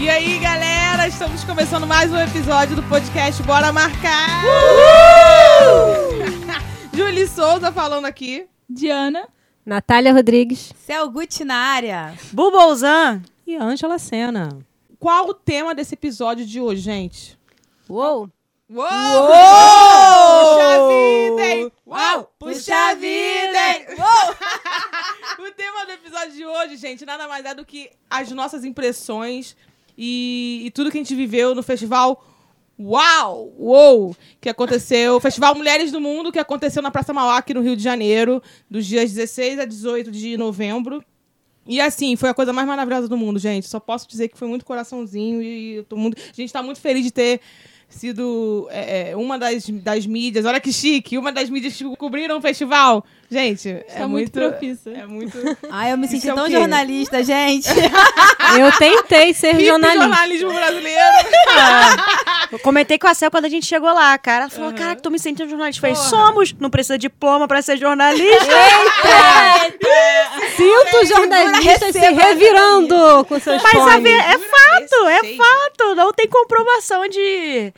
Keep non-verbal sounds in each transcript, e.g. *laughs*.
E aí, galera, estamos começando mais um episódio do podcast Bora Marcar! *laughs* Julie Souza falando aqui. Diana. Natália Rodrigues. Céu Gucci na área. Bubolzan. E Ângela Sena. Qual o tema desse episódio de hoje, gente? Uou! Uou! Puxa vida, hein? Uau! Puxa vida, hein? *laughs* o tema do episódio de hoje, gente, nada mais é do que as nossas impressões e, e tudo que a gente viveu no festival Uau! Uou! Que aconteceu, *laughs* Festival Mulheres do Mundo, que aconteceu na Praça Mauá, aqui no Rio de Janeiro, dos dias 16 a 18 de novembro. E assim, foi a coisa mais maravilhosa do mundo, gente. Só posso dizer que foi muito coraçãozinho e eu tô muito, a gente tá muito feliz de ter sido é, é, uma das, das mídias. Olha que chique, uma das mídias que cobriram o festival. Gente, é muito muito propícia. É muito. Ai, eu me senti é tão quê? jornalista, gente. *laughs* Eu tentei ser Hippie jornalista. jornalismo brasileiro. *laughs* Eu comentei com a Cel quando a gente chegou lá, cara. Ela falou, caraca, tô me sentindo jornalista. Eu falei, somos. Não precisa de diploma pra ser jornalista. Sinto jornalistas se revirando com seus Mas a é fato, é fato. Não tem comprovação de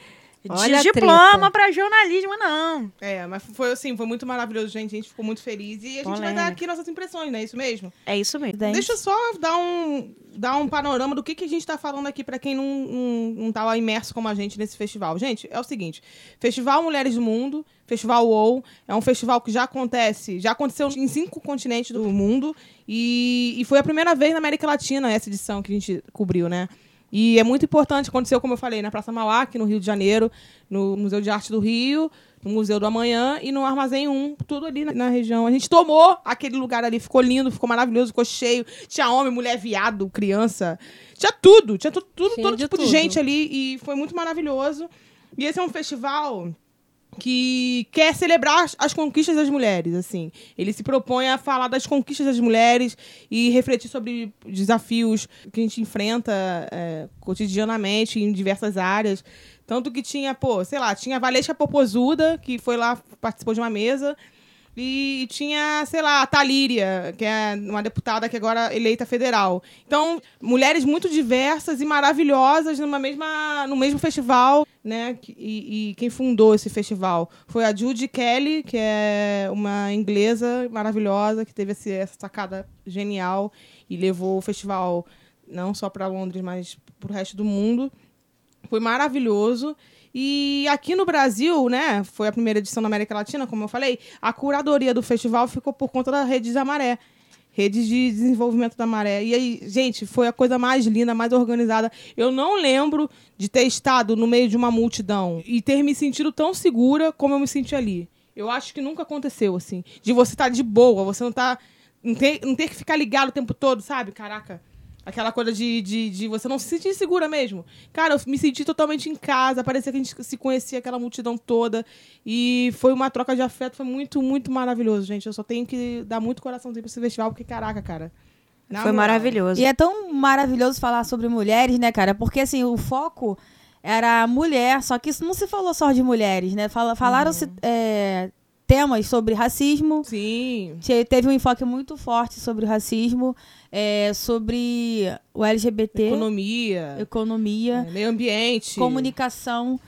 Olha a diploma pra jornalismo, não. É, mas foi assim, foi muito maravilhoso, gente. A gente ficou muito feliz. E a gente vai Polêmica. dar aqui nossas impressões, não é isso mesmo? É isso mesmo. Deixa eu só dar um, dar um panorama do que, que a gente tá falando aqui pra quem não, não, não tá lá imerso como a gente nesse festival. Gente, é o seguinte: Festival Mulheres do Mundo, Festival WOW, é um festival que já acontece, já aconteceu em cinco continentes do mundo. E, e foi a primeira vez na América Latina essa edição que a gente cobriu, né? E é muito importante, aconteceu, como eu falei, na Praça Mauá, aqui no Rio de Janeiro, no Museu de Arte do Rio, no Museu do Amanhã e no Armazém 1, tudo ali na, na região. A gente tomou aquele lugar ali, ficou lindo, ficou maravilhoso, ficou cheio. Tinha homem, mulher, viado, criança. Tinha tudo, tinha tu- tudo, Tinha todo de tipo de tudo. gente ali e foi muito maravilhoso. E esse é um festival que quer celebrar as, as conquistas das mulheres, assim. Ele se propõe a falar das conquistas das mulheres e refletir sobre desafios que a gente enfrenta é, cotidianamente em diversas áreas. Tanto que tinha, pô, sei lá, tinha a Valesca Popozuda, que foi lá, participou de uma mesa. E tinha, sei lá, a Talíria, que é uma deputada que agora é eleita federal. Então, mulheres muito diversas e maravilhosas numa mesma, no mesmo festival, né? E, e quem fundou esse festival foi a Judy Kelly, que é uma inglesa maravilhosa, que teve essa sacada genial e levou o festival não só para Londres, mas para o resto do mundo. Foi maravilhoso. E aqui no Brasil, né, foi a primeira edição na América Latina, como eu falei, a curadoria do festival ficou por conta da Rede da Maré. Rede de Desenvolvimento da Maré. E aí, gente, foi a coisa mais linda, mais organizada. Eu não lembro de ter estado no meio de uma multidão e ter me sentido tão segura como eu me senti ali. Eu acho que nunca aconteceu, assim. De você estar de boa, você não tá. Não ter, não ter que ficar ligado o tempo todo, sabe? Caraca. Aquela coisa de, de, de você não se sentir segura mesmo. Cara, eu me senti totalmente em casa. Parecia que a gente se conhecia aquela multidão toda. E foi uma troca de afeto. Foi muito, muito maravilhoso, gente. Eu só tenho que dar muito coraçãozinho pra esse festival, porque, caraca, cara. na Foi maravilhoso. E é tão maravilhoso falar sobre mulheres, né, cara? Porque, assim, o foco era a mulher, só que isso não se falou só de mulheres, né? Fala, Falaram-se é, temas sobre racismo. Sim. Te- Teve um enfoque muito forte sobre o racismo, é, sobre o LGBT, Economia. economia, é, meio ambiente. comunicação,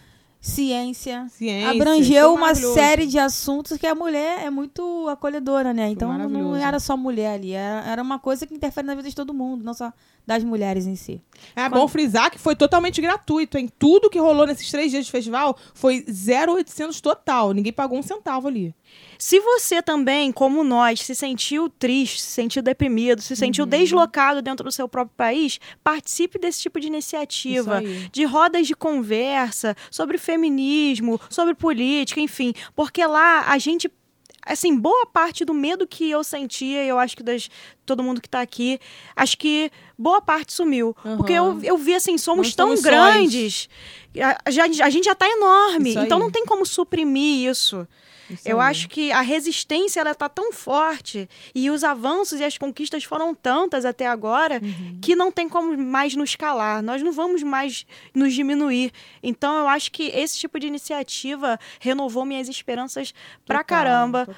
ciência. Ciência. Abrangeu foi uma série de assuntos que a mulher é muito acolhedora, né? Então não era só mulher ali, era, era uma coisa que interfere na vida de todo mundo, não só das mulheres em si. É bom frisar que foi totalmente gratuito, hein? Tudo que rolou nesses três dias de festival foi 0,800 total. Ninguém pagou um centavo ali. Se você também, como nós, se sentiu triste, se sentiu deprimido, se Uhum. sentiu deslocado dentro do seu próprio país, participe desse tipo de iniciativa, de rodas de conversa sobre feminismo, sobre política, enfim, porque lá a gente assim, boa parte do medo que eu sentia, e eu acho que das todo mundo que tá aqui, acho que boa parte sumiu. Aham. Porque eu, eu vi assim, somos Nós tão grandes, a, já- a gente já tá enorme, então não tem como suprimir isso. Isso Eu acho que a resistência ela tá tão forte e os avanços e as conquistas foram tantas até agora Uhum. que não tem como mais nos calar. Nós não vamos mais nos diminuir. Então eu acho que esse tipo de iniciativa renovou minhas esperanças pra Total, caramba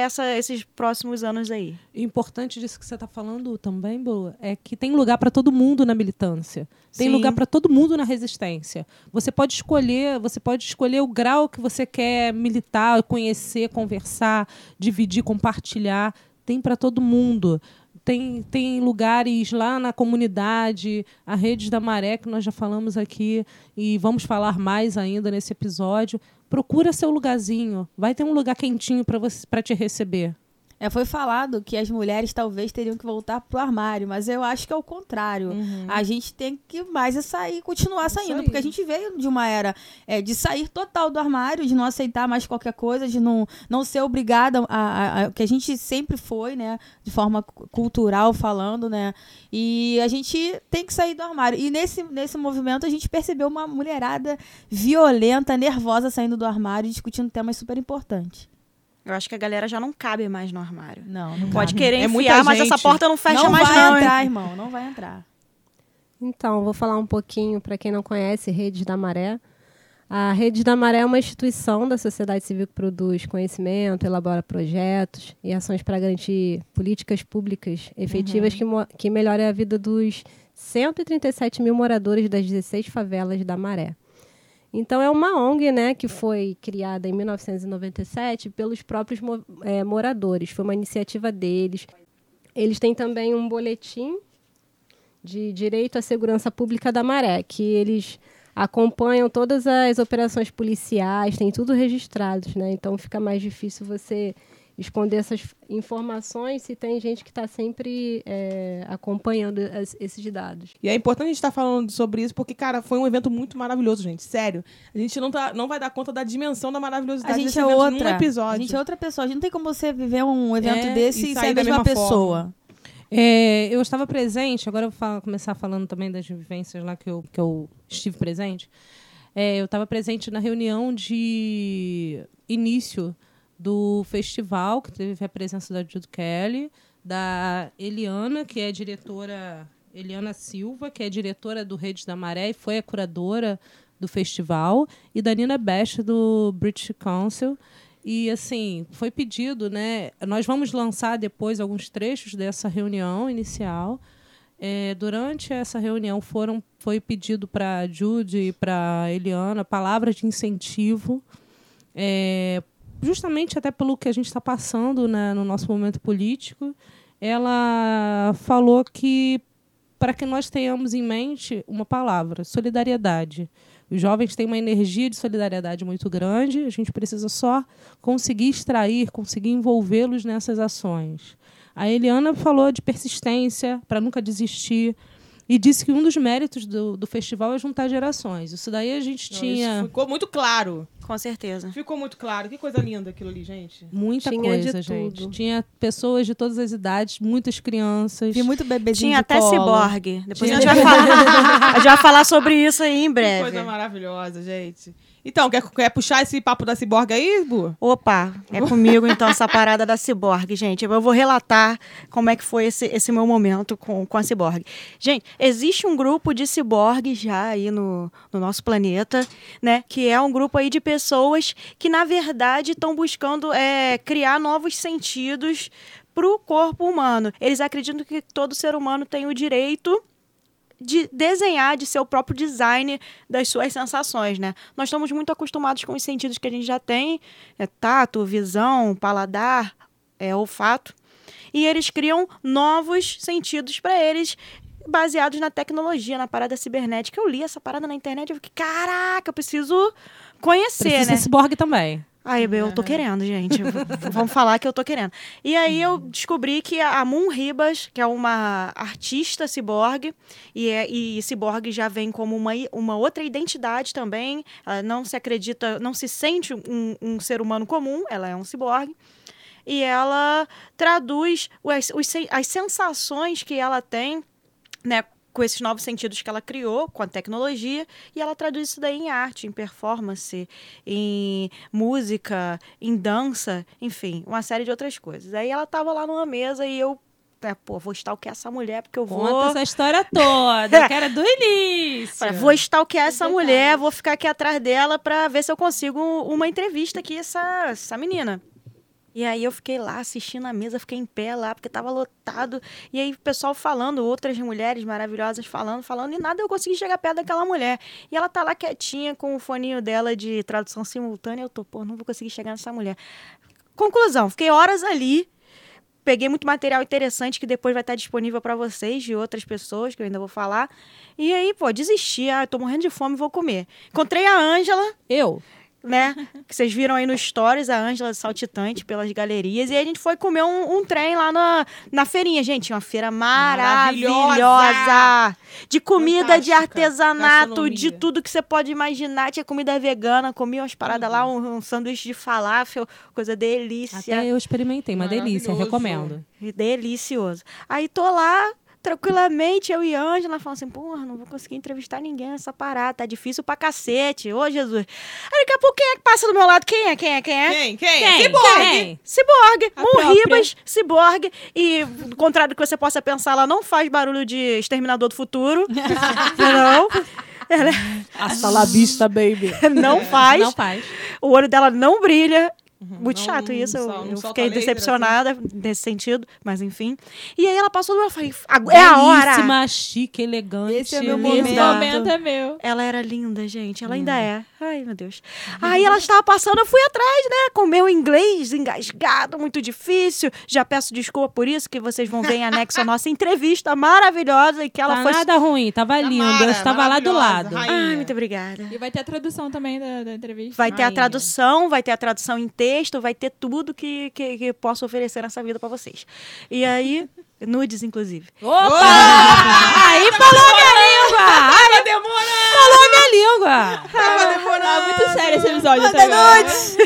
essa, esses próximos anos aí. O importante disso que você está falando também, Boa, é que tem lugar para todo mundo na militância. Tem Sim. lugar para todo mundo na resistência. Você pode escolher, você pode escolher o grau que você quer militar, conhecer, conversar, dividir, compartilhar. Tem para todo mundo. Tem, tem lugares lá na comunidade, a Redes da Maré, que nós já falamos aqui, e vamos falar mais ainda nesse episódio. Procura seu lugarzinho. Vai ter um lugar quentinho para te receber. É, foi falado que as mulheres talvez teriam que voltar pro armário, mas eu acho que é o contrário. A gente tem que mais é sair, continuar saindo, aí. porque a gente veio de uma era é, de sair total do armário, de não aceitar mais qualquer coisa, de não, não ser obrigada a, a, a- que a gente sempre foi, né, de forma cu- cultural falando, né, e a gente tem que sair do armário. E nesse, nesse movimento a gente percebeu uma mulherada violenta, nervosa saindo do armário e discutindo temas super importantes. Eu acho que a galera já não cabe mais no armário. Não, não Pode cabe. querer É muita enfiar, mas essa porta não fecha não mais vai não. hein? entrar, irmão, não vai entrar. Então, vou falar um pouquinho para quem não conhece Redes da Maré. A Redes da Maré é uma instituição da sociedade civil que produz conhecimento, elabora projetos e ações para garantir políticas públicas efetivas que, mo- que melhorem a vida dos 137 mil moradores das 16 favelas da Maré. Então, é uma ONG né, que foi criada em 1997 pelos próprios eh, moradores. Foi uma iniciativa deles. Eles têm também um boletim de Direito à Segurança Pública da Maré, que eles acompanham todas as operações policiais, tem tudo registrado, né? Então fica mais difícil você esconder essas informações se tem gente que está sempre é, acompanhando as- esses dados. E é importante a gente estar falando sobre isso, porque, cara, foi um evento muito maravilhoso, gente. Sério. A gente não, tá, não vai dar conta da dimensão da maravilhosidade A gente desse é evento outra. num episódio. A gente é outra pessoa. A gente não tem como você viver um evento É, desse e e ser sair a da mesma, mesma pessoa. É, eu estava presente, agora eu vou falar- começar falando também das vivências lá que eu, que eu estive presente. É, eu estava presente na reunião de início do festival, que teve a presença da Judo Kelly, da Eliana, que é diretora, Eliana Silva, que é diretora do Redes da Maré e foi a curadora do festival, e da Nina Best, do British Council. E assim, foi pedido, né? Nós vamos lançar depois alguns trechos dessa reunião inicial. É, durante essa reunião foram, foi pedido para a Judy e para a Eliana palavras de incentivo, é, justamente até pelo que a gente está passando né, no nosso momento político. Ela falou que para que nós tenhamos em mente uma palavra, solidariedade. Os jovens têm uma energia de solidariedade muito grande, a gente precisa só conseguir extrair, conseguir envolvê-los nessas ações. A Eliana falou de persistência, para nunca desistir, e disse que um dos méritos do, do festival é juntar gerações. Isso daí a gente Não, tinha isso ficou muito claro. Com certeza. Ficou muito claro. Que coisa linda aquilo ali, gente. muita Tinha de coisa, gente. tudo. Tinha pessoas de todas as idades, muitas crianças. Vi muito bebezinho Tinha de até colo. ciborgue. Depois Tinha- a, gente *laughs* vai falar, a gente vai falar sobre isso aí em Que breve. coisa maravilhosa, gente. Então, quer, quer puxar esse papo da ciborgue aí, Bu? Opa, é comigo então essa parada da ciborgue, gente. Eu vou relatar como é que foi esse, esse meu momento com, com a ciborgue. Gente, existe um grupo de ciborgues já aí no, no nosso planeta, né? Que é um grupo aí de pessoas que, na verdade, estão buscando é, criar novos sentidos para o corpo humano. Eles acreditam que todo ser humano tem o direito de desenhar, de ser o próprio design das suas sensações, né? Nós estamos muito acostumados com os sentidos que a gente já tem, é tato, visão, paladar, é olfato, e eles criam novos sentidos para eles baseados na tecnologia, na parada cibernética. Eu li essa parada na internet e fiquei, caraca, eu preciso conhecer, Precisa né? também. Aí eu tô querendo, gente. Vamos falar que eu tô querendo. E aí eu descobri que a Moon Ribas, que é uma artista ciborgue, e, é, e ciborgue já vem como uma, uma outra identidade também. Ela não se acredita, não se sente um, um ser humano comum, ela é um ciborgue. E ela traduz as, as sensações que ela tem, né? Com esses novos sentidos que ela criou com a tecnologia e ela traduz isso daí em arte, em performance, em música, em dança, enfim, uma série de outras coisas. Aí ela tava lá numa mesa e eu, é, pô, vou stalkear essa mulher porque eu vou Conta essa história toda, *laughs* que era do início. Vou stalkear essa mulher, vou ficar aqui atrás dela pra ver se eu consigo uma entrevista aqui, essa, essa menina. E aí eu fiquei lá assistindo a mesa, fiquei em pé lá, porque tava lotado. E aí o pessoal falando, outras mulheres maravilhosas falando, falando, e nada eu consegui chegar perto daquela mulher. E ela tá lá quietinha com o foninho dela de tradução simultânea. Eu tô, pô, não vou conseguir chegar nessa mulher. Conclusão, fiquei horas ali. Peguei muito material interessante que depois vai estar disponível para vocês, de outras pessoas, que eu ainda vou falar. E aí, pô, desisti. Ah, tô morrendo de fome, vou comer. Encontrei a Ângela, Eu? Né? Que vocês viram aí no Stories, a Ângela saltitante pelas galerias. E aí a gente foi comer um, um trem lá na, na feirinha. Gente, uma feira maravilhosa. Maravilhosa. De comida, de Fantástica. artesanato, de tudo que você pode imaginar. Tinha comida vegana, comi umas paradas lá, um, um sanduíche de falafel, coisa delícia. Até eu experimentei, uma delícia, recomendo. Delicioso. Aí tô lá, tranquilamente, eu e a Ângela falando assim, porra, não vou conseguir entrevistar ninguém nessa parada, tá difícil pra cacete. Ô, Jesus. Aí daqui a pouco, quem é que passa do meu lado? Quem é? Quem é? Quem é? Quem? Quem? Quem? Ciborgue. Quem? Ciborgue, A Mon própria. Ribas, Ciborgue. E, contrário do que você possa pensar, ela não faz barulho de Exterminador do Futuro. *laughs* não. Ela Hasta la vista, baby. *laughs* não faz. Não faz. O olho dela não brilha. Muito Não- chato não isso. eu- não eu fiquei assim. decepcionada nesse sentido, mas enfim. E aí ela passou do meu. Eu falei, "Agu- é a hora. Chique, elegante. Esse é meu momento. Exato. momento é meu. Ela era linda, gente. Ela ainda é. Ai, meu Deus. Aí ela estava passando, eu fui atrás, né? Com meu inglês engasgado, muito difícil. Já peço desculpa por isso, que vocês vão ver em anexo a nossa entrevista maravilhosa e que ela Tá foi. nada ruim, tava lindo. Tamara, eu estava lá do lado. rainha. Ai, muito obrigada. E vai ter a tradução também da, da entrevista. Vai ter a Rainha. tradução, vai ter a tradução em texto, vai ter tudo que, que, que posso oferecer nessa vida pra vocês. E aí, *laughs* nudes, inclusive. Opa! Aí falou minha língua! Tava demorando! Falou minha língua! Tava demorando! Tá muito sério esse episódio Manda também. nudes!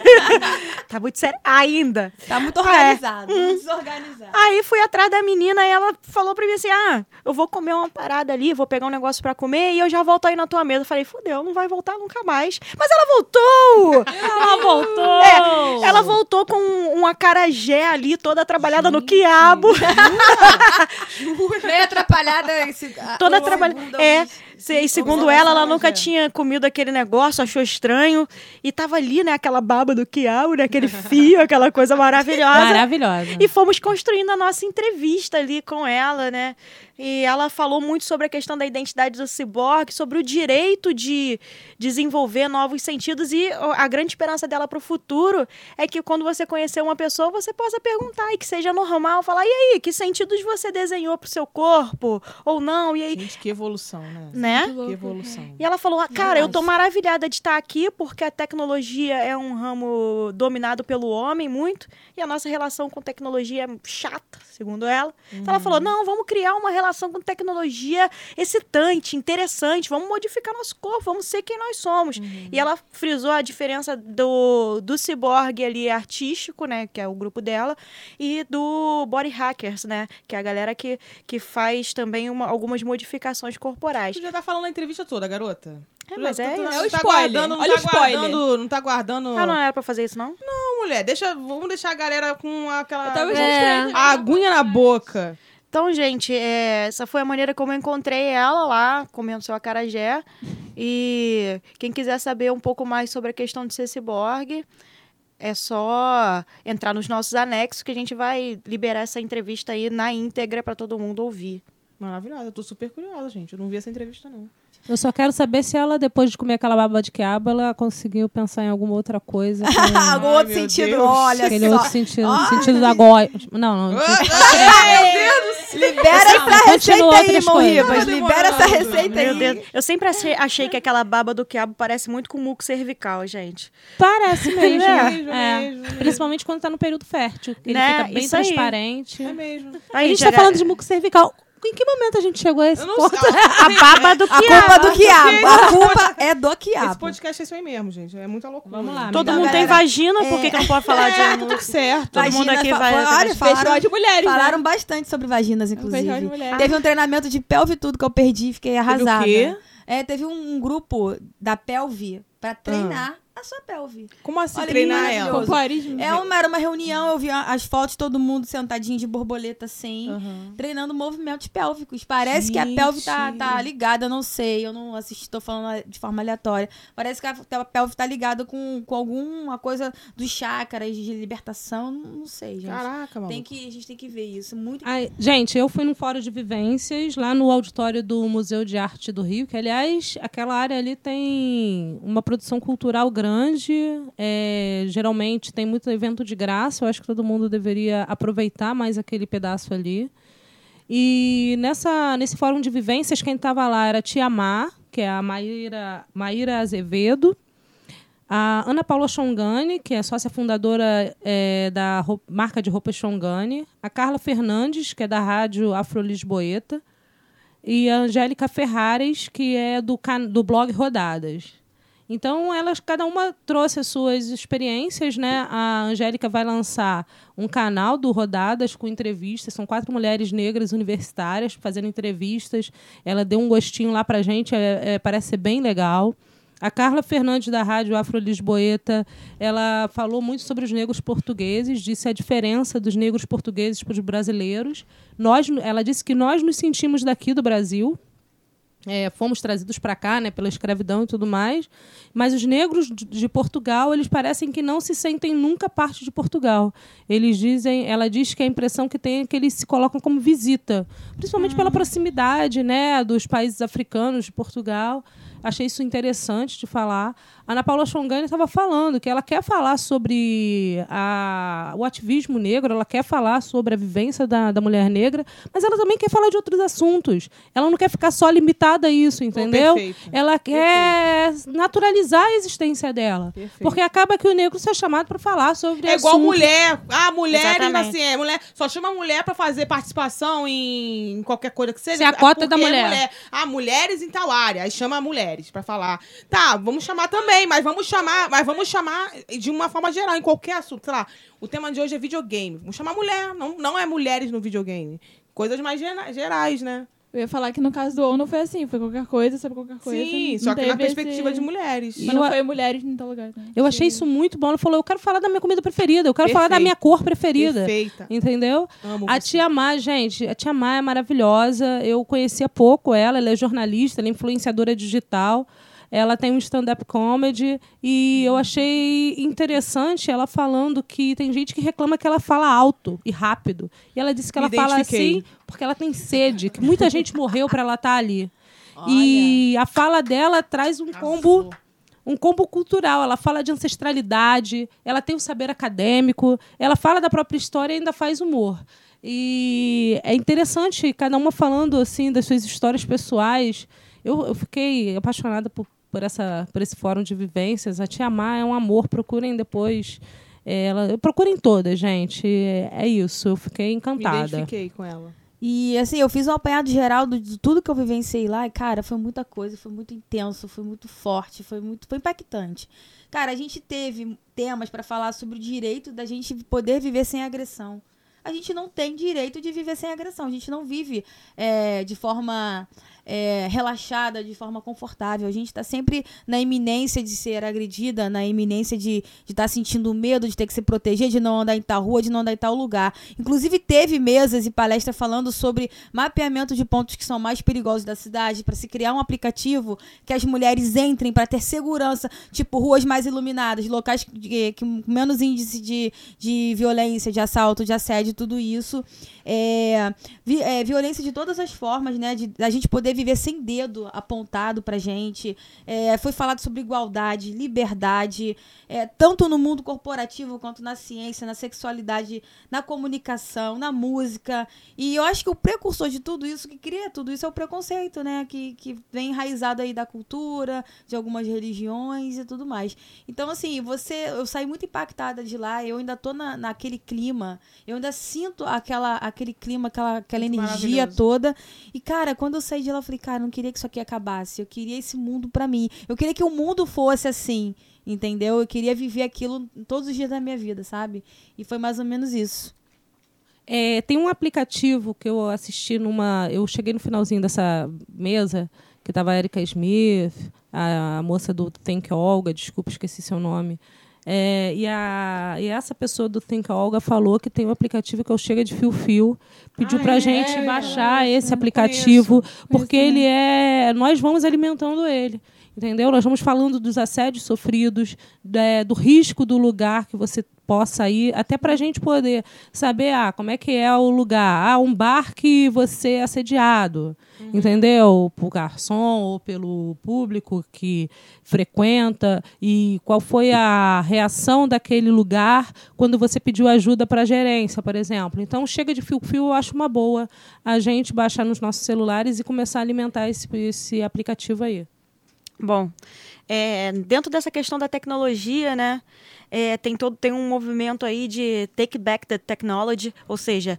tá muito sério. Ainda. Tá muito É. organizado, muito desorganizado. Aí fui atrás da menina e ela falou pra mim assim: Ah, eu vou comer uma parada ali, vou pegar um negócio pra comer e eu já volto aí na tua mesa. Eu falei, fudeu, não vai voltar nunca mais. Mas ela voltou! Ela voltou! É, ela voltou com um acarajé ali, toda trabalhada no quiabo. *laughs* Meio atrapalhada. Esse, a- toda trabalhada. É, e segundo ela, ela nunca tinha comido aquele negócio, achou estranho. E tava ali, né, aquela baba do quiabo, né, aquele fio, aquela coisa maravilhosa. Maravilhosa. E fomos construindo a nossa entrevista ali com ela, né? E ela falou muito sobre a questão da identidade do ciborgue, sobre o direito de desenvolver novos sentidos e a grande esperança dela para o futuro é que quando você conhecer uma pessoa, você possa perguntar e que seja normal, falar: "E aí, que sentidos você desenhou pro seu corpo ou não?" E aí, Gente, que evolução, né? né? Que evolução. E ela falou: ah, Cara, eu tô maravilhada de estar aqui porque a tecnologia é um ramo dominado pelo homem muito e a nossa relação com tecnologia é chata, segundo ela. Então ela falou: Não, vamos criar uma relação com tecnologia excitante, interessante, vamos modificar nosso corpo, vamos ser quem nós somos. E ela frisou a diferença do, do ciborgue ali artístico, né, que é o grupo dela, e do body hackers, né, que é a galera que, que faz também uma- algumas modificações corporais. Tu já tá falando a entrevista toda, garota. É, mas já- é tu- tu isso. não É o tá spoiler. guardando, não Olha tá o spoiler. guardando, não tá guardando. Ah, não era pra fazer isso, não? Não, mulher, deixa, vamos deixar a galera com aquela Eu tava É. a aguinha na boca. Então, gente, é, essa foi a maneira como eu encontrei ela lá, comendo seu acarajé. E quem quiser saber um pouco mais sobre a questão de ser ciborgue, é só entrar nos nossos anexos que a gente vai liberar essa entrevista aí na íntegra para todo mundo ouvir. Maravilhosa, eu tô super curiosa, gente. Eu não vi essa entrevista, não. Eu só quero saber se ela, depois de comer aquela baba de quiabo, ela conseguiu pensar em alguma outra coisa. que- *laughs* Algum Ai, outro meu sentido, Deus. olha Aquele só. outro sentido, sentido da goi. Não, não. Libera Não, essa continua receita aí, Morribas. Libera essa receita Meu aí. Deus, eu sempre achei, achei que aquela baba do quiabo parece muito com muco cervical, gente. Parece mesmo. *laughs* É. mesmo, É. mesmo. Principalmente quando tá no período fértil. Ele Né? fica bem Isso aí. transparente. É mesmo. A gente tá falando de muco cervical. Em que momento a gente chegou a esse ponto? sei. A baba do A quiabo. culpa do quiabo. A culpa é do Esse quiabo. podcast é isso aí mesmo, gente. É muita loucura. Vamos lá, Todo mundo tem vagina, por que, não pode falar de É, tá tudo certo. Todo mundo aqui vai- Olha, falaram, de mulheres, falaram né? bastante sobre vaginas, É de inclusive. mulheres. Teve um treinamento de pelve e tudo que eu perdi, fiquei arrasada. quê? É, teve um, um grupo da pelve pra treinar a sua pelve. Como assim Olha treinar maravilhoso. ela? Popularismo. É uma, era uma reunião, eu vi as fotos, todo mundo sentadinho de borboleta assim, Aham. treinando movimentos pélvicos. Parece que a pelve tá, Gente. tá ligada, eu não sei, eu não assisti, tô falando de forma aleatória. Parece que a, a pelve tá ligada com, com alguma coisa dos chakras de libertação, não, não sei, gente. Caraca, mano. Tem que, a gente tem que ver isso, muito Ai, gente, eu fui num fórum de vivências lá no auditório do Museu de Arte do Rio, que, aliás, aquela área ali tem uma produção cultural grande. É, geralmente tem muito evento de graça. Eu acho que todo mundo deveria aproveitar mais aquele pedaço ali. E nessa, nesse fórum de vivências, quem estava lá era a Tia Má, que é a Maíra, Maíra Azevedo, a Ana Paula Chongani, que é sócia fundadora é, da ro- marca de roupas Chongani, a Carla Fernandes, que é da rádio Afro Lisboeta, e a Angélica Ferrares, que é do, do blog Rodadas. Então, elas, cada uma trouxe as suas experiências, né? A Angélica vai lançar um canal do Rodadas com entrevistas. São quatro mulheres negras universitárias fazendo entrevistas. Ela deu um gostinho lá pra gente, é- é, parece ser bem legal. A Carla Fernandes, da Rádio Afro Lisboeta, ela falou muito sobre os negros portugueses, disse a diferença dos negros portugueses para os brasileiros. Nós, ela disse que nós nos sentimos daqui do Brasil, é, fomos trazidos para cá, né, pela escravidão e tudo mais, mas os negros de- de Portugal, eles parecem que não se sentem nunca parte de Portugal. Eles dizem, ela diz que a impressão que tem é que eles se colocam como visita, principalmente pela proximidade, né, dos países africanos de Portugal. Achei isso interessante de falar. A Ana Paula Chongani estava falando que ela quer falar sobre a- o ativismo negro, ela quer falar sobre a vivência da, da mulher negra, mas ela também quer falar de outros assuntos. Ela não quer ficar só limitada a isso, entendeu? perfeito. Ela quer naturalizar a existência dela. Perfeito. Porque acaba que o negro se é chamado para falar sobre É igual assuntos- mulher. Ah, Exatamente. assim, é mulher. Só chama mulher pra fazer participação em qualquer coisa que seja. Se é a cota da é mulher. Ah, mulheres em tal área. Aí chama mulheres pra falar. Tá, vamos chamar também, mas vamos chamar, mas vamos chamar de uma forma geral, em qualquer assunto. Sei lá, o tema de hoje é videogame. Vamos chamar mulher. Não, não é mulheres no videogame. Coisas mais gera- gerais, né? Eu ia falar que no caso do ONU foi assim, foi qualquer coisa sobre qualquer coisa. Sim, não só que na perspectiva esse- de mulheres. Mas não eu- foi mulheres em tal lugar. Né? Eu achei isso muito bom. Ela falou: eu quero falar da minha comida preferida, eu quero falar da Perfeito. minha cor preferida. Perfeita. Entendeu? Amo A você. tia Má, gente, a tia Má é maravilhosa. Eu conhecia pouco ela, ela é jornalista, ela é influenciadora digital. Ela tem um stand-up comedy e eu achei interessante ela falando que tem gente que reclama que ela fala alto e rápido. E ela disse que Me ela fala assim porque ela tem sede, que muita gente morreu para ela estar ali. E a fala dela traz um combo um combo cultural. Ela fala de ancestralidade, ela tem o saber acadêmico, ela fala da própria história e ainda faz humor. E é interessante cada uma falando assim das suas histórias pessoais. Eu, eu fiquei apaixonada por, por, essa, por esse fórum de vivências. A Tia Má é um amor. Procurem depois. é, Ela, procurem todas, gente. É, é isso. Eu fiquei Me encantada. identifiquei com ela. E assim, eu fiz um apanhado geral do- de tudo que eu vivenciei lá e, cara, foi muita coisa, foi muito intenso, foi muito forte, foi muito foi impactante. Cara, a gente teve temas pra falar sobre o direito da gente poder viver sem agressão. A gente não tem direito de viver sem agressão. A gente não vive é, de forma é, relaxada, de forma confortável. A gente está sempre na iminência de ser agredida, na iminência de estar sentindo medo, de ter que se proteger, de não andar em tal rua, de não andar em tal lugar. Inclusive, teve mesas e palestras falando sobre mapeamento de pontos que são mais perigosos da cidade, para se criar um aplicativo que as mulheres entrem para ter segurança, tipo ruas mais iluminadas, locais que, que menos índice de, de violência, de assalto, de assédio, tudo isso. É, vi- é, violência de todas as formas, né? De a gente poder viver sem dedo apontado pra gente. É, foi falado sobre igualdade, liberdade, é, tanto no mundo corporativo quanto na ciência, na sexualidade, na comunicação, na música. E eu acho que o precursor de tudo isso, que cria tudo isso, é o preconceito, né? Que, que vem enraizado aí da cultura, de algumas religiões e tudo mais. Então, assim, você. Eu saí muito impactada de lá, eu ainda tô na, naquele clima, eu ainda sinto aquela, aquele clima, aquela, aquela energia toda. E, cara, quando eu saí de lá, falei, cara, não queria que isso aqui acabasse. Eu queria esse mundo pra mim. Eu queria que o mundo fosse assim, entendeu? Eu queria viver aquilo todos os dias da minha vida, sabe? E foi mais ou menos isso. É, tem um aplicativo que eu assisti numa. Eu cheguei no finalzinho dessa mesa, que estava a Erika Smith, a, a moça do Think Olga, desculpa, esqueci seu nome. É, e, a, e essa pessoa do Think Olga falou que tem um aplicativo que é o Chega de Fio Fio. Pediu Ah, pra é? gente baixar esse aplicativo, porque ele é. Nós vamos alimentando ele. Entendeu? Nós vamos falando dos assédios sofridos, da- do risco do lugar que você possa ir, até para a gente poder saber ah, como é que é o lugar. Ah, um bar que você é assediado, entendeu? Por garçom ou pelo público que frequenta e qual foi a reação daquele lugar quando você pediu ajuda para a gerência, por exemplo. Então, chega de fio-fio, eu acho uma boa a gente baixar nos nossos celulares e começar a alimentar esse, esse aplicativo aí. Bom, é, dentro dessa questão da tecnologia, né, é, tem todo tem um movimento aí de take back the technology, ou seja,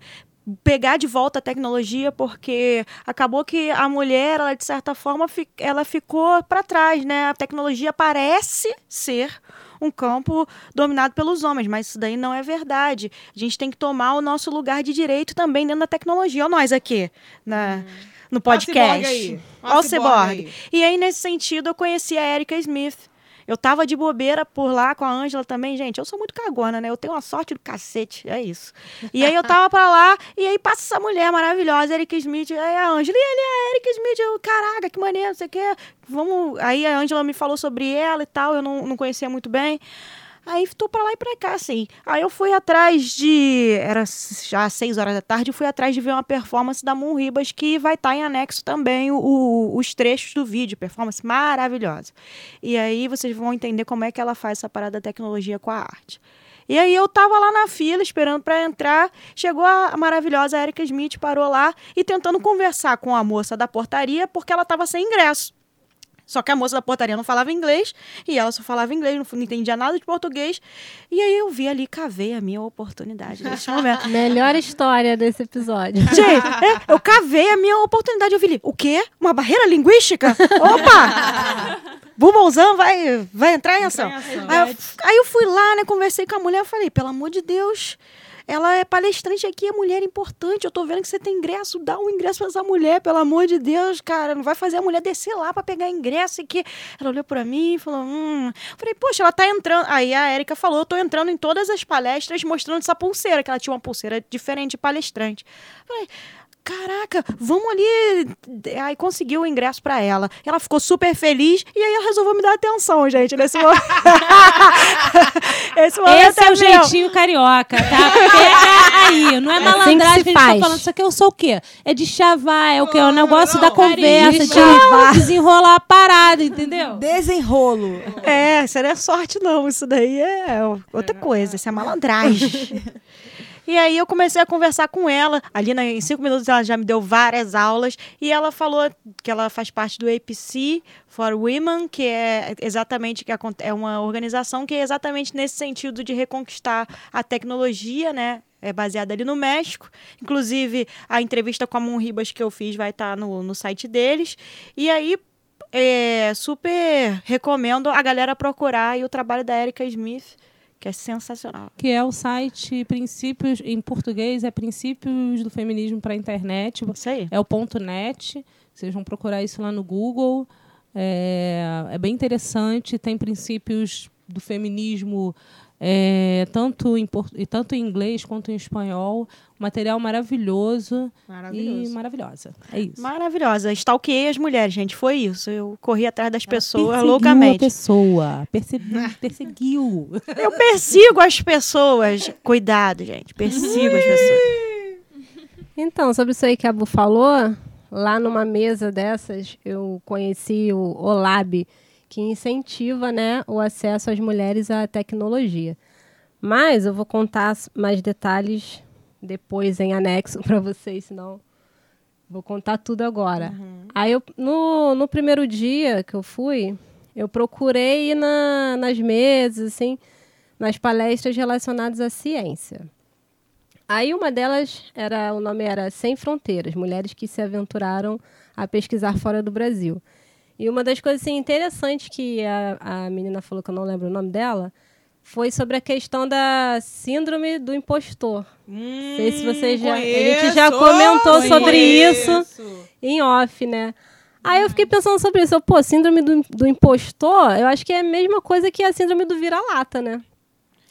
pegar de volta a tecnologia, porque acabou que a mulher, ela de certa forma, ela ficou para trás, né? A tecnologia parece ser um campo dominado pelos homens, mas isso daí não é verdade. A gente tem que tomar o nosso lugar de direito também dentro da tecnologia. Olha nós aqui na, no podcast. Olha o ciborgue. E aí, nesse sentido, eu conheci a Erika Smith. Eu tava de bobeira por lá com a Ângela também, gente. Eu sou muito cagona, né? Eu tenho uma sorte do cacete, é isso. E aí eu tava pra lá, e aí passa essa mulher maravilhosa, Erika Smith, aí a Ângela, e ele é a Erika Smith, eu, caraca, que maneiro, não sei o quê. Vamos. Aí a Ângela me falou sobre ela e tal, eu não, não conhecia muito bem. Aí tô pra lá e pra cá, assim. Aí eu fui atrás de. Era já seis horas da tarde, fui atrás de ver uma performance da Moon Ribas, que vai estar em anexo também o- o- os trechos do vídeo. Performance maravilhosa. E aí vocês vão entender como é que ela faz essa parada da tecnologia com a arte. E aí eu tava lá na fila esperando pra entrar, chegou a maravilhosa Erika Smith, parou lá e tentando conversar com a moça da portaria porque ela tava sem ingresso. Só que a moça da portaria não falava inglês e ela só falava inglês, não, não entendia nada de português. E aí eu vi ali, cavei a minha oportunidade nesse momento. *laughs* Melhor história desse episódio. *laughs* Gente, é, eu cavei a minha oportunidade. Eu vi ali, o quê? Uma barreira linguística? Opa! *laughs* Bubolzão vai, vai entrar em ação. Aí eu, aí eu fui lá, né, conversei com a mulher, eu falei, pelo amor de Deus, ela é palestrante aqui, é mulher importante, eu tô vendo que você tem ingresso, dá um ingresso pra essa mulher, pelo amor de Deus, cara, não vai fazer a mulher descer lá pra pegar ingresso e que... Ela olhou pra mim e falou, hum... Falei, poxa, ela tá entrando... Aí a Erika falou, eu tô entrando em todas as palestras mostrando essa pulseira, que ela tinha uma pulseira diferente palestrante. Falei, Caraca, vamos ali. Aí conseguiu o ingresso pra ela. Ela ficou super feliz e aí ela resolveu me dar atenção, gente, nesse momento. *laughs* Esse momento Esse é o meu. jeitinho carioca, tá? Pega aí, não é assim que malandragem se que a gente tá falando. Isso aqui eu sou o quê? É de chavar, é o quê? É o negócio não, da conversa, de de chavar. *laughs* desenrolar a parada, entendeu? Desenrolo. É, isso não é sorte, não. Isso daí é outra coisa. Isso é malandragem. *laughs* E aí eu comecei a conversar com ela. Ali na- em cinco minutos ela já me deu várias aulas. E ela falou que ela faz parte do APC for Women, que é exatamente que é uma organização que é exatamente nesse sentido de reconquistar a tecnologia, né? É baseada ali no México. Inclusive, a entrevista com a Mon Ribas que eu fiz vai estar no, no site deles. E aí, é, super recomendo a galera procurar o trabalho da Erika Smith, que é sensacional. Que é o site Princípios, em português, é Princípios do Feminismo para a Internet. Isso aí. É o ponto .net. Vocês vão procurar isso lá no Google. É, é bem interessante. Tem princípios do feminismo é, tanto, em, e tanto em inglês quanto em espanhol. Material maravilhoso, e Maravilhoso. maravilhosa. É isso. Maravilhosa. Stalkeei as mulheres, gente. Foi isso. Eu corri atrás das pessoas Perseguiu a loucamente. pessoa. Perseguiu. *laughs* perseguiu. Eu persigo as pessoas. Cuidado, gente. Persigo as pessoas. *laughs* Então, sobre isso aí que a Bu falou, lá numa mesa dessas, eu conheci o Olab, que incentiva né, o acesso às mulheres à tecnologia. Mas eu vou contar mais detalhes depois em anexo *laughs* para vocês, senão vou contar tudo agora. Aí eu, no, no primeiro dia que eu fui, eu procurei ir na, nas mesas, assim, nas palestras relacionadas à ciência. Aí uma delas era o nome era Sem Fronteiras, mulheres que se aventuraram a pesquisar fora do Brasil. E uma das coisas assim, interessantes que a, a menina falou que eu não lembro o nome dela foi sobre a questão da síndrome do impostor. Hum, sei se você já- a conheço, gente já comentou sobre isso. Em off, né? Aí eu fiquei pensando sobre isso. Eu, Pô, síndrome do, do impostor, eu acho que é a mesma coisa que a síndrome do vira-lata, né?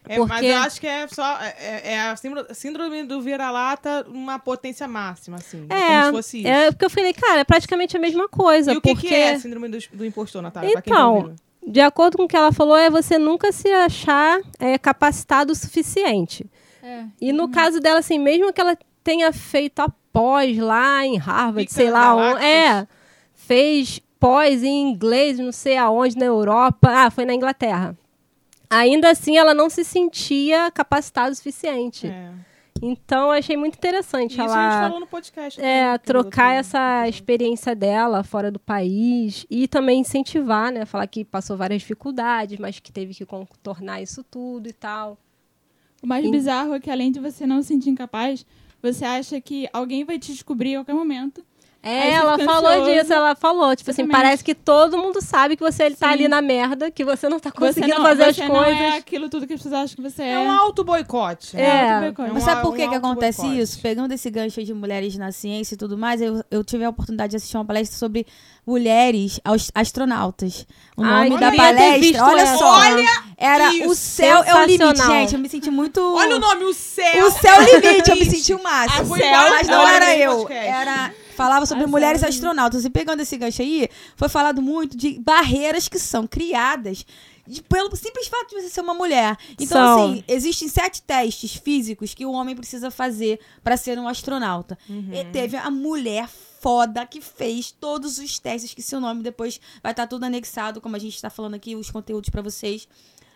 É, mas Porque- eu acho que é só. É, é a síndro- síndrome do vira-lata, uma potência máxima, assim. É, como se fosse isso. é porque eu falei, cara, é praticamente a mesma coisa. e o que, porque... que é a síndrome do, do impostor, Natália? tá Então, de acordo com o que ela falou, é você nunca se achar é, capacitado o suficiente. É. E no caso dela, assim, mesmo que ela tenha feito a pós lá em Harvard, Pica sei lá onde. É, fez pós em inglês, não sei aonde, na Europa. Ah, foi na Inglaterra. Ainda assim, ela não se sentia capacitada o suficiente. É. Então, eu achei muito interessante Isso a gente ela falou no podcast. é, né, trocar essa experiência dela fora do país e também incentivar, né? Falar que passou várias dificuldades, mas que teve que contornar isso tudo e tal. O mais Sim. bizarro é que além de você não se sentir incapaz, você acha que alguém vai te descobrir a qualquer momento. É, ela falou disso, ela falou, tipo assim, Exatamente. parece que todo mundo sabe que você tá Sim. ali na merda, que você não tá conseguindo você não, fazer você as não coisas. é aquilo tudo que as pessoas acham que você é. É um auto-boicote. É. auto-boicote. um Mas sabe por um que, que acontece isso? Pegando esse gancho de mulheres na ciência e tudo mais, eu, eu tive a oportunidade de assistir uma palestra sobre mulheres astronautas. O Ai, nome da ter visto palestra, olha essa. só, Olha era isso, O Céu é o Limite, gente. Eu me senti muito... Olha o nome, o céu. O Céu é o Limite, eu me senti o máximo. Mas não era eu, podcast. era... Falava sobre mulheres sério? astronautas. E pegando esse gancho aí, foi falado muito de barreiras que são criadas de- pelo simples fato de você ser uma mulher. Então, São. assim, existem sete testes físicos que o homem precisa fazer para ser um astronauta. Uhum. E teve a mulher foda que fez todos os testes, que seu nome depois vai estar tudo anexado, como a gente está falando aqui, os conteúdos para vocês.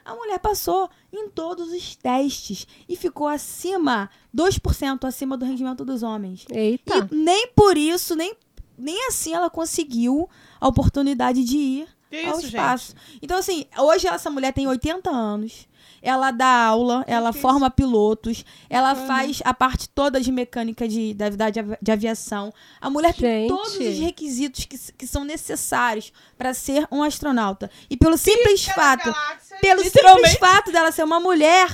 A mulher passou em todos os testes e ficou acima, 2% acima do rendimento dos homens. Eita. E nem por isso, nem, nem assim ela conseguiu a oportunidade de ir Que ao isso, espaço. Então, assim, hoje essa mulher tem 80 anos. Ela dá aula, ela forma pilotos, ela faz a parte toda de mecânica de, da, da- de, avi- de aviação. A mulher tem Gente. todos os requisitos que, que são necessários para ser um astronauta. E pelo simples fato, pelo simples fato dela ser uma mulher,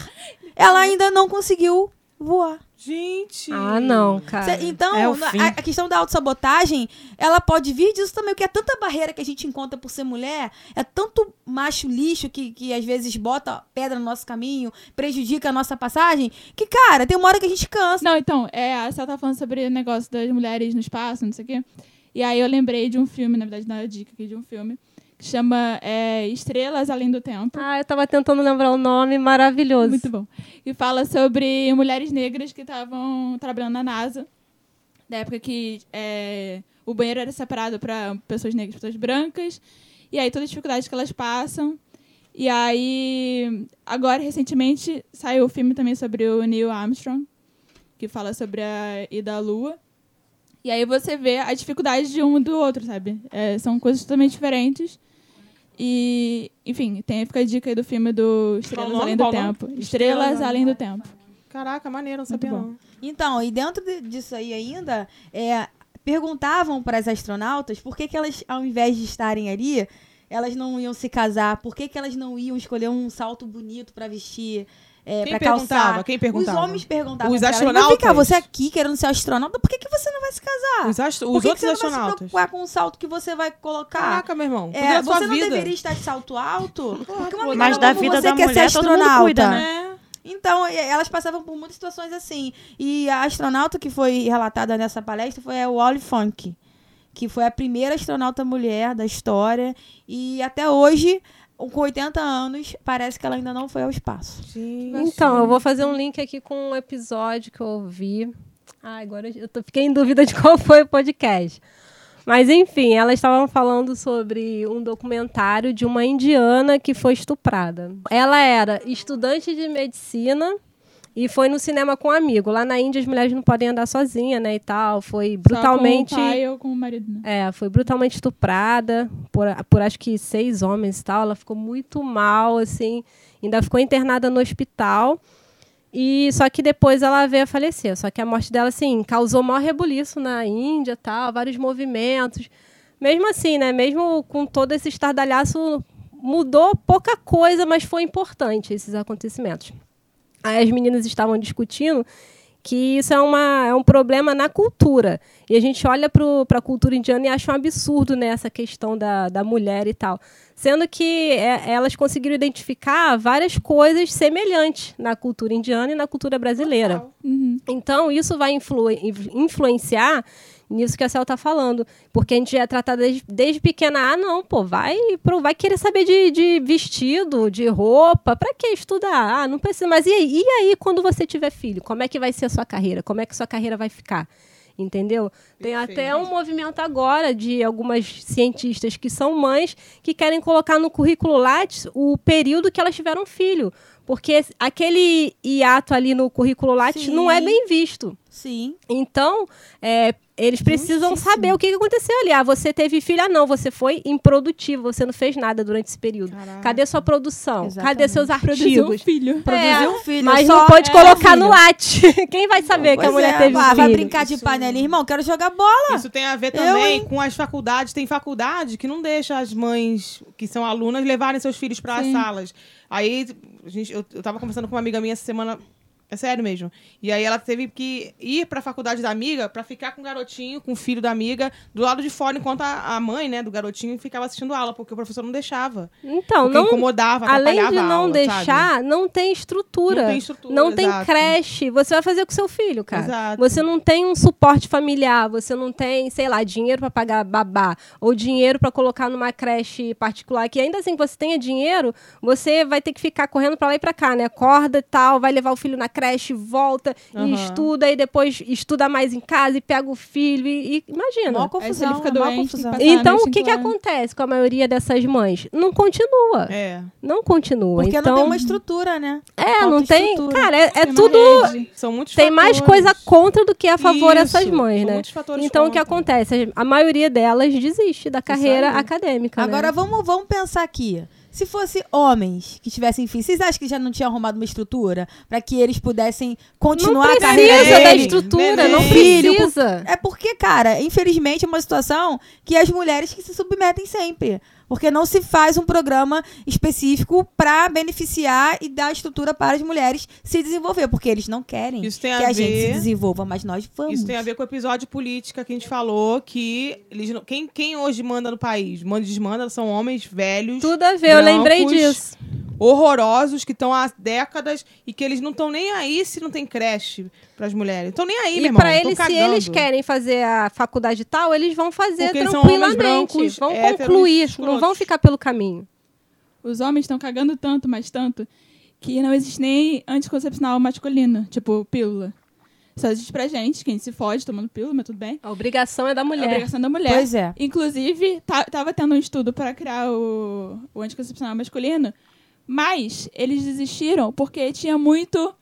ela ainda não conseguiu voar. Gente. Ah, não, cara. Cê- Então, É a, a questão da autossabotagem, ela pode vir disso também, porque é tanta barreira que a gente encontra por ser mulher, é tanto macho lixo que, que às vezes bota pedra no nosso caminho, prejudica a nossa passagem, que, cara, tem uma hora que a gente cansa. Não, então, é, a Cel tá falando sobre o negócio das mulheres no espaço, não sei o quê. E aí eu lembrei de um filme, na verdade, na dica aqui de um filme, chama é, Estrelas Além do Tempo. Ah, eu tava tentando lembrar o nome, maravilhoso. Muito bom. E fala sobre mulheres negras que estavam trabalhando na NASA, da época que é, o banheiro era separado para pessoas negras e pessoas brancas. E aí todas as dificuldades que elas passam. E aí, agora, recentemente, saiu o filme também sobre o Neil Armstrong, que fala sobre a ida à Lua. E aí você vê a dificuldade de um do outro, sabe? É, são coisas totalmente diferentes. E, enfim, tem, fica a dica aí do filme do Estrelas? Além do? Tempo. Estrelas Estrelas Além do Tempo. Caraca, maneiro, não sabia não. Então, e dentro de- disso aí ainda, é, perguntavam para as astronautas por que, que elas, ao invés de estarem ali, elas não iam se casar, por que, que elas não iam escolher um salto bonito para vestir, é, para perguntava? calçar. Quem perguntava? Os homens perguntavam. Os Mas astronautas? vem cá, você aqui querendo ser astronauta, por que, que você não vai se casar? Os, astro- Por os que que outros você não vai se astronautas. preocupar com o salto que você vai colocar? Caraca, meu irmão. É, sua você não vida. deveria estar de salto alto? Porque uma Mas da vida você da quer mulher, ser todo mundo astronauta. cuida, né? É. Então, elas passavam por muitas situações assim. E a astronauta que foi relatada nessa palestra foi a Wally Funk, que foi a primeira astronauta mulher da história. E até hoje, com 80 anos, parece que ela ainda não foi ao espaço. Gente. Então, eu vou fazer um link aqui com um episódio que eu ouvi. Ah, agora eu tô, fiquei em dúvida de *laughs* qual foi o podcast. Mas, enfim, elas estavam falando sobre um documentário de uma indiana que foi estuprada. Ela era estudante de medicina e foi no cinema com um amigo. Lá na Índia, as mulheres não podem andar sozinha, né, e tal. Foi brutalmente... Só com o pai ou com o marido, né? É, foi brutalmente estuprada por, por acho que seis homens e tal. Ela ficou muito mal, assim. Ainda ficou internada no hospital. E só que depois ela veio a falecer. Só que a morte dela, assim, causou maior rebuliço na Índia, tal, vários movimentos. Mesmo assim, né? Mesmo com todo esse estardalhaço, mudou pouca coisa, mas foi importante esses acontecimentos. Aí as meninas estavam discutindo que isso é, uma, é um problema na cultura. E a gente olha para a cultura indiana e acha um absurdo né, essa questão da, da mulher e tal. Sendo que é, elas conseguiram identificar várias coisas semelhantes na cultura indiana e na cultura brasileira. Uhum. Então, isso vai influ influenciar nisso que a Cel está falando. Porque a gente é tratada desde, desde, pequena. Ah, não, pô, vai, vai querer saber de, de vestido, de roupa. Para que estudar? Ah, não precisa. Mas e aí, e aí, quando você tiver filho? Como é que vai ser a sua carreira? Como é que sua carreira vai ficar? Entendeu? Tem até um movimento agora de algumas cientistas que são mães que querem colocar no currículo Lattes o período que elas tiveram filho. Porque aquele hiato ali no currículo Lattes não é bem visto. Sim. Então, é, eles precisam Justíssimo. saber o que aconteceu ali. Ah, você teve filho, ah, não, você foi improdutivo, você não fez nada durante esse período. Caraca. Cadê sua produção? Exatamente. Cadê seus artigos? Produziu um filho. É, Produziu um filho. Mas não pode é colocar no late. *laughs* Quem vai saber pois que a mulher é. teve ah, filho? Vai brincar de panelinha, irmão, quero jogar bola. Isso tem a ver também hein? com as faculdades. Tem faculdade que não deixa as mães que são alunas levarem seus filhos para as salas. Aí, a gente, eu, eu tava conversando com uma amiga minha essa semana é sério mesmo. E aí ela teve que ir pra faculdade da amiga pra ficar com o garotinho, com o filho da amiga, do lado de fora, enquanto a, a mãe, né, do garotinho ficava assistindo aula, porque o professor não deixava. Então, não incomodava, além de a não aula, deixar, sabe? não tem estrutura. Não tem estrutura, Não tem exato. creche. Você vai fazer com seu filho, cara. Exato. Você não tem um suporte familiar, você não tem, sei lá, dinheiro pra pagar babá ou dinheiro pra colocar numa creche particular, que ainda assim que você tenha dinheiro, você vai ter que ficar correndo pra lá e pra cá, né? Acorda e tal, vai levar o filho na creche, volta Aham. e estuda e depois estuda mais em casa e pega o filho e, e- imagina. Mó se ele confusão, fica mó doente, confusão. Então, o que, que acontece com a maioria dessas mães? Não continua. É. Não continua. Porque então, não tem uma estrutura, né? É, falta não tem. estrutura. Cara, é, é tudo. São muitos Tem mais coisa contra do que a favor Isso, essas mães, são né? muitos fatores Então, o que contra. acontece? A maioria delas desiste da carreira acadêmica. né? Agora vamos, vamos pensar aqui. Se fosse homens que tivessem filhos, vocês acham que já não tinham arrumado uma estrutura pra que eles pudessem continuar não a carreira precisa da estrutura, não Belém. precisa. É porque, cara, infelizmente é uma situação que as mulheres que se submetem sempre. Porque não se faz um programa específico pra beneficiar e dar estrutura para as mulheres se desenvolver. Porque eles não querem Isso tem que a a gente se desenvolva, mas nós vamos. Isso tem a ver com o episódio política que a gente falou, que eles não- quem, quem hoje manda no país? Manda e desmanda são homens velhos, Tudo a ver, eu lembrei brancos, disso. Horrorosos, que estão há décadas e que eles não estão nem aí se não tem creche pras mulheres. Estão nem aí, meu E irmão. pra tão eles, se cagando. eles querem fazer a faculdade tal, eles vão fazer Porque tranquilamente. brancos, vão concluir, não vão ficar pelo caminho. Os homens estão cagando tanto, mas tanto, que não existe nem anticoncepcional masculino, tipo pílula. Só existe pra gente, quem se fode tomando pílula, mas tudo bem. A obrigação é da É a mulher. obrigação da mulher. Pois é. Inclusive, tava tendo um estudo para criar o, o anticoncepcional masculino, mas eles desistiram porque tinha muito.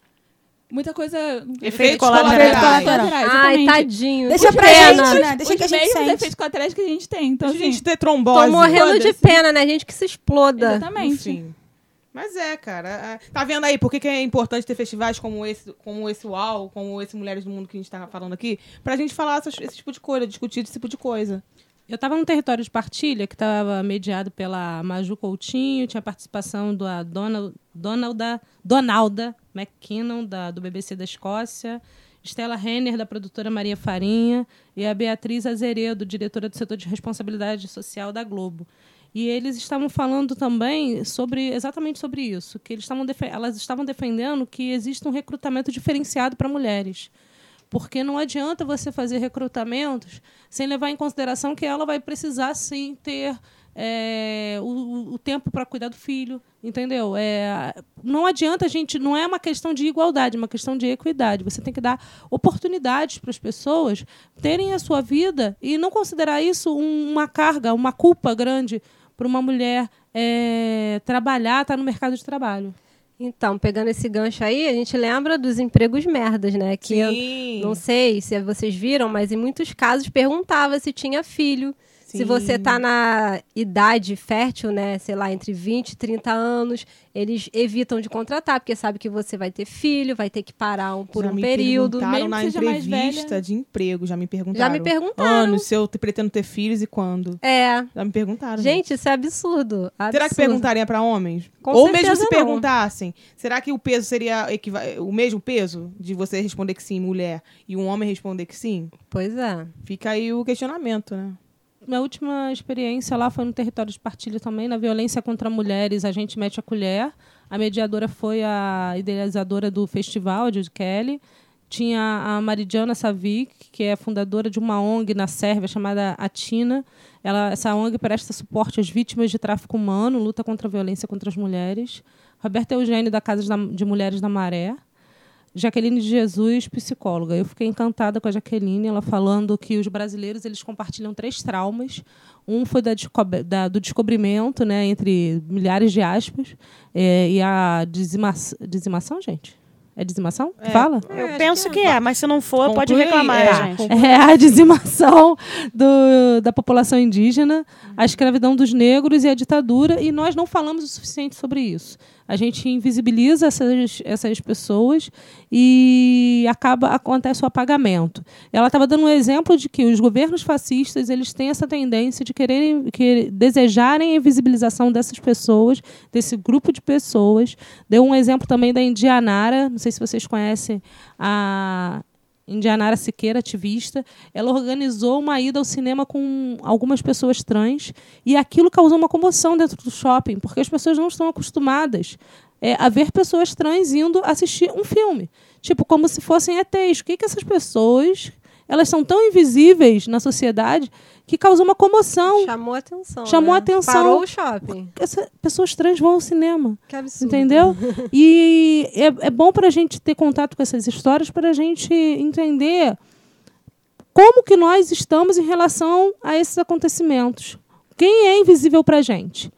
Muita coisa. Efeitos colaterais. colaterais, Ai, tadinho. Deixa que pra pena. gente, né? Deixa Os que a gente sente. efeitos colaterais que a gente tem. Então, Deixa a assim, gente ter trombose. Tô morrendo de pena, né? A gente que se exploda. Exatamente. Enfim. Mas é, cara. é- Tá vendo aí por que, que é importante ter festivais como esse, como esse UAU, como esse Mulheres do Mundo que a gente tá falando aqui? Pra gente falar essas- esse tipo de coisa, discutir esse tipo de coisa. Eu estava num território de partilha que estava mediado pela Maju Coutinho, tinha participação da Donald, Donalda, Donalda McKinnon, da, do BBC da Escócia, Stella Renner, da produtora Maria Farinha, e a Beatriz Azeredo, diretora do setor de responsabilidade social da Globo. E eles estavam falando também sobre exatamente sobre isso, que eles estavam elas estavam defendendo que existe um recrutamento diferenciado para mulheres. Porque não adianta você fazer recrutamentos sem levar em consideração que ela vai precisar, sim, ter é, o, o- tempo para cuidar do filho, entendeu? É, não adianta a gente, não é uma questão de igualdade, é uma questão de equidade. Você tem que dar oportunidades para as pessoas terem a sua vida e não considerar isso um- uma carga, uma culpa grande para uma mulher é, trabalhar, estar no mercado de trabalho. Então, pegando esse gancho aí, a gente lembra dos empregos merdas, né? Que eu Sim. não sei se vocês viram, mas em muitos casos perguntava se tinha filho, Se você tá na idade fértil, né, sei lá, entre 20 e 30 anos, eles evitam de contratar, porque sabe que você vai ter filho, vai ter que parar um- por Já um me período. Mesmo na entrevista de emprego, já me perguntaram. Já me perguntaram. Anos, se eu te- pretendo ter filhos e quando. É. Já me perguntaram. Gente, isso é absurdo. Será que absurdo. perguntariam para homens? Com Ou mesmo se não. perguntassem, será que o peso seria o mesmo peso de você responder que sim, mulher, e um homem responder que sim? Pois é. Fica aí o questionamento, né? Minha última experiência lá foi no território de partilha também, na violência contra mulheres, a gente mete a colher. A mediadora foi a idealizadora do festival, Judy Kelly. Tinha a Maridiana Savic, que é fundadora de uma ONG na Sérvia chamada Atina. Ela, essa ONG presta suporte às vítimas de tráfico humano, luta contra a violência contra as mulheres. Roberta Eugênio, da Casa de Mulheres da Maré. Jaqueline de Jesus, psicóloga. Eu fiquei encantada com a Jaqueline, ela falando que os brasileiros eles compartilham três traumas. Um foi da da- do descobrimento, né, entre milhares de aspas, é, e a dizima dizimação, gente. É dizimação? que Fala? Eu penso que é, mas se não for, pode Conclui, reclamar, é, gente. É a *laughs* dizimação do- da população indígena, a escravidão dos negros e a ditadura, e nós não falamos o suficiente sobre isso. A gente invisibiliza essas, essas pessoas e acaba acontece o apagamento. Ela estava dando um exemplo de que os governos fascistas eles têm essa tendência de quererem que, desejarem a invisibilização dessas pessoas, desse grupo de pessoas. Deu um exemplo também da Indianara, não sei se vocês conhecem a Indianara Siqueira, ativista, ela organizou uma ida ao cinema com algumas pessoas trans e aquilo causou uma comoção dentro do shopping, porque as pessoas não estão acostumadas é, a ver pessoas trans indo assistir um filme. Tipo, como se fossem ETs. O que, que essas pessoas... Elas são tão invisíveis na sociedade que causou uma comoção. Chamou a atenção. Chamou né? atenção. Parou o shopping. Essas pessoas trans vão ao cinema. Que absurdo. Entendeu? *laughs* E é, é bom para a gente ter contato com essas histórias para a gente entender como que nós estamos em relação a esses acontecimentos. Quem é invisível para a gente?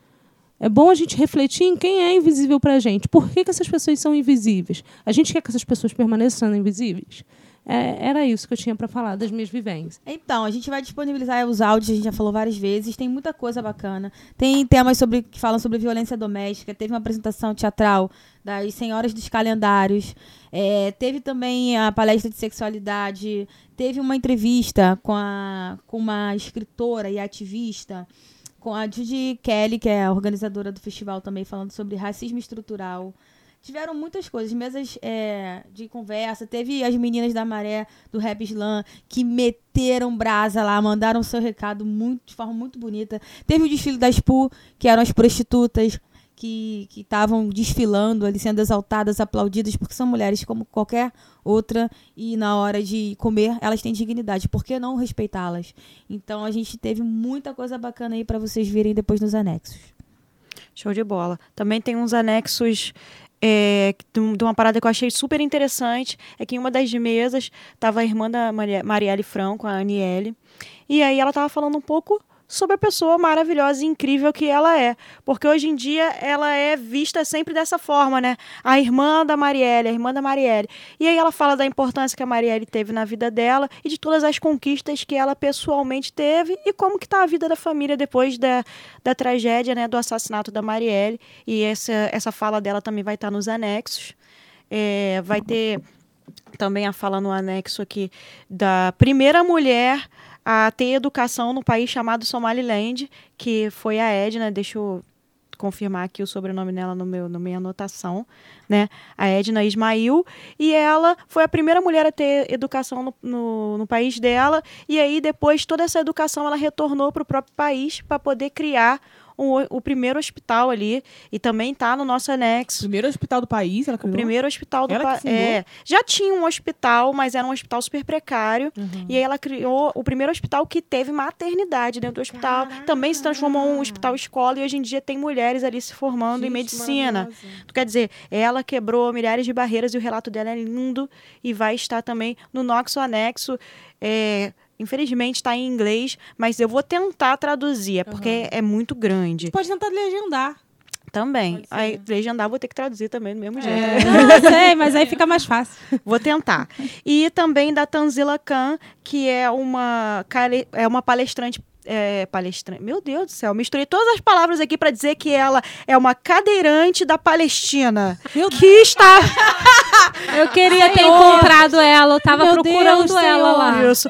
É bom a gente refletir em quem é invisível para a gente. Por que, que essas pessoas são invisíveis? A gente quer que essas pessoas permaneçam sendo invisíveis? É, era isso que eu tinha para falar das minhas vivências. Então, a gente vai disponibilizar os áudios, a gente já falou várias vezes, tem muita coisa bacana. Tem temas sobre que falam sobre violência doméstica, teve uma apresentação teatral das Senhoras dos Calendários, é, teve também a palestra de sexualidade, teve uma entrevista com, a, com uma escritora e ativista, com a Judy Kelly, que é a organizadora do festival também, falando sobre racismo estrutural. Tiveram muitas coisas, mesas é, de conversa. Teve as meninas da Maré, do Rap Slam, que meteram brasa lá, mandaram seu recado muito, de forma muito bonita. Teve o desfile das PU, que eram as prostitutas que estavam desfilando ali, sendo exaltadas, aplaudidas, porque são mulheres como qualquer outra e na hora de comer elas têm dignidade. Por que não respeitá-las? Então a gente teve muita coisa bacana aí para vocês verem depois nos anexos. Show de bola. Também tem uns anexos é, de um- uma parada que eu achei super interessante. É que em uma das mesas estava a irmã da Marielle Franco, a Aniele. E aí ela estava falando um pouco sobre a pessoa maravilhosa e incrível que ela é. Porque hoje em dia ela é vista sempre dessa forma, né? A irmã da Marielle, a irmã da Marielle. E aí ela fala da importância que a Marielle teve na vida dela e de todas as conquistas que ela pessoalmente teve e como que tá a vida da família depois da, da tragédia, né, do assassinato da Marielle. E essa, essa fala dela também vai estar nos anexos. É, vai ter também a fala no anexo aqui da primeira mulher a ter educação no país chamado Somaliland, que foi a Edna, deixa eu confirmar aqui o sobrenome dela no meu, na minha anotação, né? A Edna Ismail. E ela foi a primeira mulher a ter educação no, no, no país dela. E aí, depois, toda essa educação ela retornou para o próprio país para poder criar o, o primeiro hospital ali. E também está no nosso anexo. Primeiro hospital do país, ela O criou. primeiro hospital do país. É, já tinha um hospital, mas era um hospital super precário. Uhum. E aí ela criou o primeiro hospital que teve maternidade dentro do hospital. Também se transformou em um hospital escola e hoje em dia tem mulheres ali se formando em Gente, medicina. maravilhosa. Quer dizer, ela quebrou milhares de barreiras e o relato dela é lindo e vai estar também no Noxo Anexo. É, infelizmente está em inglês, mas eu vou tentar traduzir, é porque é muito grande. Pode tentar legendar. Também. Aí, legendar, vou ter que traduzir também do mesmo jeito. Não, *laughs* sei, mas aí fica mais fácil. Vou tentar. E também da Tanzila Khan, que é uma, é uma palestrante é, palestrante. Meu Deus do céu, misturei todas as palavras aqui pra dizer que ela é uma cadeirante da Palestina. Meu que está. Eu queria ter encontrado ela, eu tava Meu procurando Deus, ela Senhor. lá. Isso.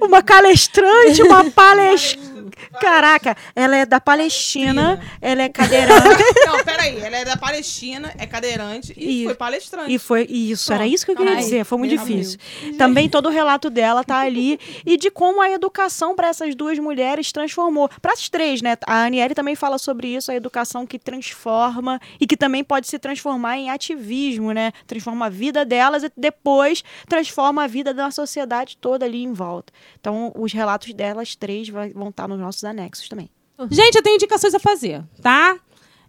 Uma calestrante, uma palestra. *laughs* Caraca, ela é da Palestina, ela é cadeirante. *laughs* Não, peraí. Ela é da Palestina, é cadeirante e Isso. foi palestrante. E foi isso, era isso que eu queria Ai, dizer. Foi muito difícil. Também todo o relato dela tá ali e de como a educação para essas duas mulheres transformou. Para as três, né? A Aniele também fala sobre isso, a educação que transforma e que também pode se transformar em ativismo, né? Transforma a vida delas e depois transforma a vida da sociedade toda ali em volta. Então, os relatos delas três vai- vão estar nos nossos anexos também. Gente, eu tenho indicações a fazer, tá?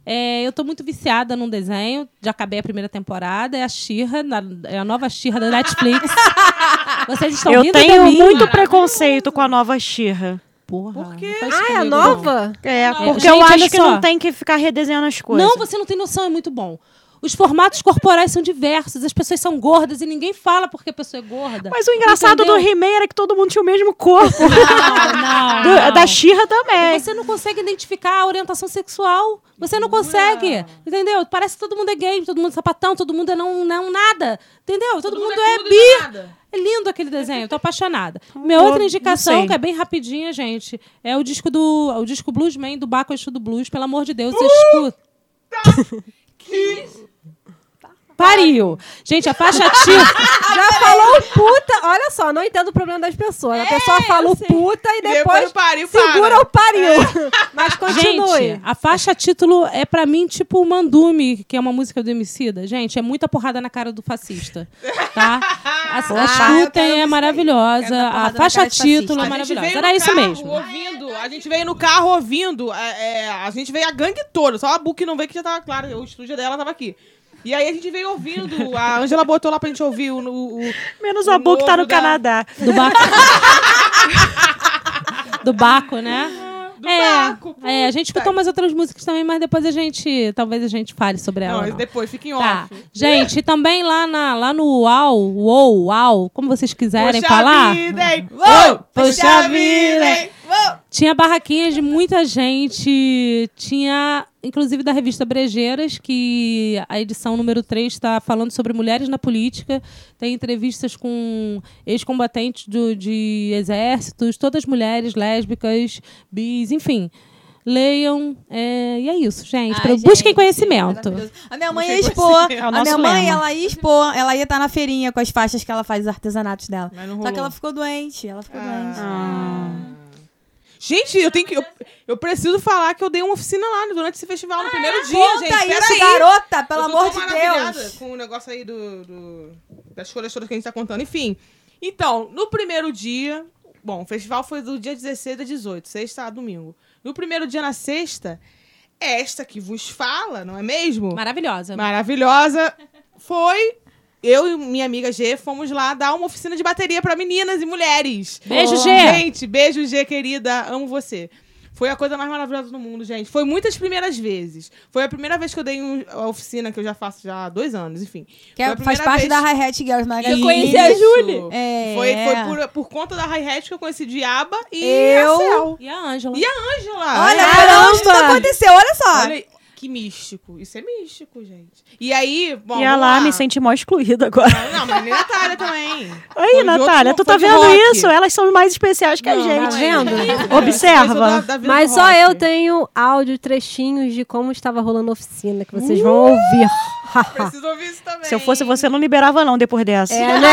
É, eu tô muito viciada num desenho, já acabei a primeira temporada, é a Xirra, é a nova Xirra da Netflix. *laughs* Vocês estão eu tenho mim? muito preconceito com a nova Xirra. Porra, Por quê? Ah, é comigo, não. nova? É, porque Gente, eu acho que só. não tem que ficar redesenhando as coisas. Não, você não tem noção, é muito bom. Os formatos corporais são diversos, as pessoas são gordas e ninguém fala porque a pessoa é gorda. Mas o engraçado Entendeu? do He-Man era que todo mundo tinha o mesmo corpo. Não, não, Do- não. Da Xirra também. Você não consegue identificar a orientação sexual. Você não consegue. Entendeu? Parece que todo mundo é gay, todo mundo é sapatão, todo mundo é não, não nada. Entendeu? Todo, mundo, é, tudo e bi. É lindo aquele desenho, tô apaixonada. *laughs* Minha outra indicação, que é bem rapidinha, gente, é o disco do o disco Bluesman do Baco Exu do Blues. Pelo amor de Deus, escuta. *laughs* Pariu. Gente, a faixa título. *laughs* Já falou puta. Olha só, não entendo o problema das pessoas. A pessoa fala o puta e Depois depois pariu, segura para. o pariu. *laughs* Mas continue. Gente, a faixa título é pra mim tipo o Mandume, que é uma música do Emicida. Gente, é muita porrada na cara do fascista, tá? Ah, eu escutem, quero é maravilhosa. A faixa título é A maravilhosa. Era isso mesmo. Ouvindo, a gente veio no carro ouvindo. é, é, a gente veio a gangue toda. Só a Bu que não veio, que já tava claro. O estúdio dela tava aqui. E aí a gente veio ouvindo. A Angela botou lá pra gente ouvir o. o, o- Menos o a Bu que tá no da- Canadá. Do Baco. *laughs* do Baco, né? Do é, Baco, é, a gente escutou umas outras músicas também, mas depois a gente, talvez a gente fale sobre ela. Não, não. depois, fica em Tá. off. Gente, e também lá, na, lá no UAU, UOL, UAU, como vocês quiserem Poxa falar. vida, hein? Uou, Poxa vida, hein? Tinha barraquinhas de muita gente. Tinha, inclusive, da revista Brejeiras, que a edição número 3 está falando sobre mulheres na política. Tem entrevistas com ex-combatentes do- de exércitos, todas mulheres, lésbicas, bis, enfim. Leiam. é, e é isso, gente. Ai, gente, Busquem conhecimento. maravilhoso. A minha mãe ia expor. conhecimento. É a minha mãe, lema. ela ia expor. Ela ia estar na feirinha com as faixas que ela faz, os artesanatos dela. Só que ela ficou doente. Ela ficou doente. Gente, eu tenho que. Eu, eu preciso falar que eu dei uma oficina lá durante esse festival no primeiro dia, Conta gente. isso, Peraí. garota, pelo amor de Deus. Com o negócio aí do, do- das coisas todas que a gente tá contando. Enfim. Então, no primeiro dia. Bom, o festival foi do dia 16 a 18, sexta a domingo. No primeiro dia, na sexta, esta que vos fala, não é mesmo? Maravilhosa. Maravilhosa. Foi. Eu e minha amiga G fomos lá dar uma oficina de bateria pra meninas e mulheres. Beijo, G. Gente, beijo, G, querida. Amo você. Foi a coisa mais maravilhosa do mundo, gente. Foi muitas primeiras vezes. Foi a primeira vez que eu dei um- a oficina, que eu já faço já há dois anos, enfim. Que é- Foi a faz parte vez- da Hi-Hat Girls Magazine. Eu conheci a Julie. É. Foi, foi por, por conta da hi-hat que eu conheci Diaba e Eu- a Cel. E a Ângela. E a Ângela. Olha, É. caramba, tudo aconteceu, olha só. Olha aí, que místico. Isso é místico, gente. E aí, bom, e ela vamos lá. me sente mó excluída agora. Não, mas nem a Natália também. Aí, Foi Natália, outro- tu tá vendo rock. isso? Elas são mais especiais que a Não, gente. não Tá é. vendo? Observa. Da- da Mas só rock. eu tenho áudio, trechinhos de como estava rolando a oficina, que vocês vão ouvir. *laughs* Preciso ouvir isso também. Se eu fosse você, não liberava não depois dessa. é, né?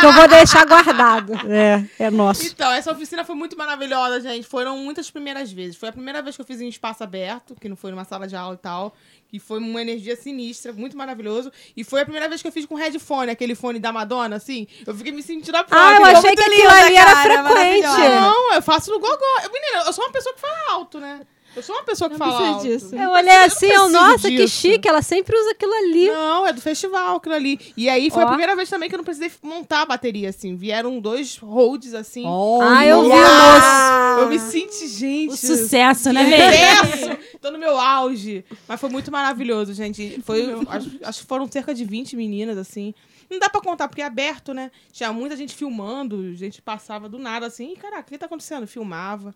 que eu vou deixar guardado. É, é nosso. Então, essa oficina foi muito maravilhosa, gente. Foram muitas primeiras vezes. Foi a primeira vez que eu fiz em espaço aberto, que não foi numa sala de aula e tal. Que foi uma energia sinistra, muito maravilhoso. E foi a primeira vez que eu fiz com headphone, aquele fone da Madonna, assim. Eu fiquei me sentindo a Ah, eu própria. achei que aquilo ali era frequente. Não, eu faço no gogó. Eu, menina, eu sou uma pessoa que fala alto, né? Eu sou uma pessoa que Não fala alto. disso. Eu olhei assim, eu, nossa, que disso. chique, ela sempre usa aquilo ali. Não, é do festival aquilo ali. E aí foi Ó. a primeira vez também que eu não precisei montar a bateria, assim. Vieram dois holds, assim. Ah, eu vi o. Eu me senti, gente. O sucesso, né, que mesmo? sucesso! Tô no meu auge. Mas foi muito maravilhoso, gente. Foi, acho, acho que foram cerca de 20 meninas, assim. Não dá pra contar, porque é aberto, né? Tinha muita gente filmando, gente passava do nada assim, "Ih, caraca, o que tá acontecendo? Filmava.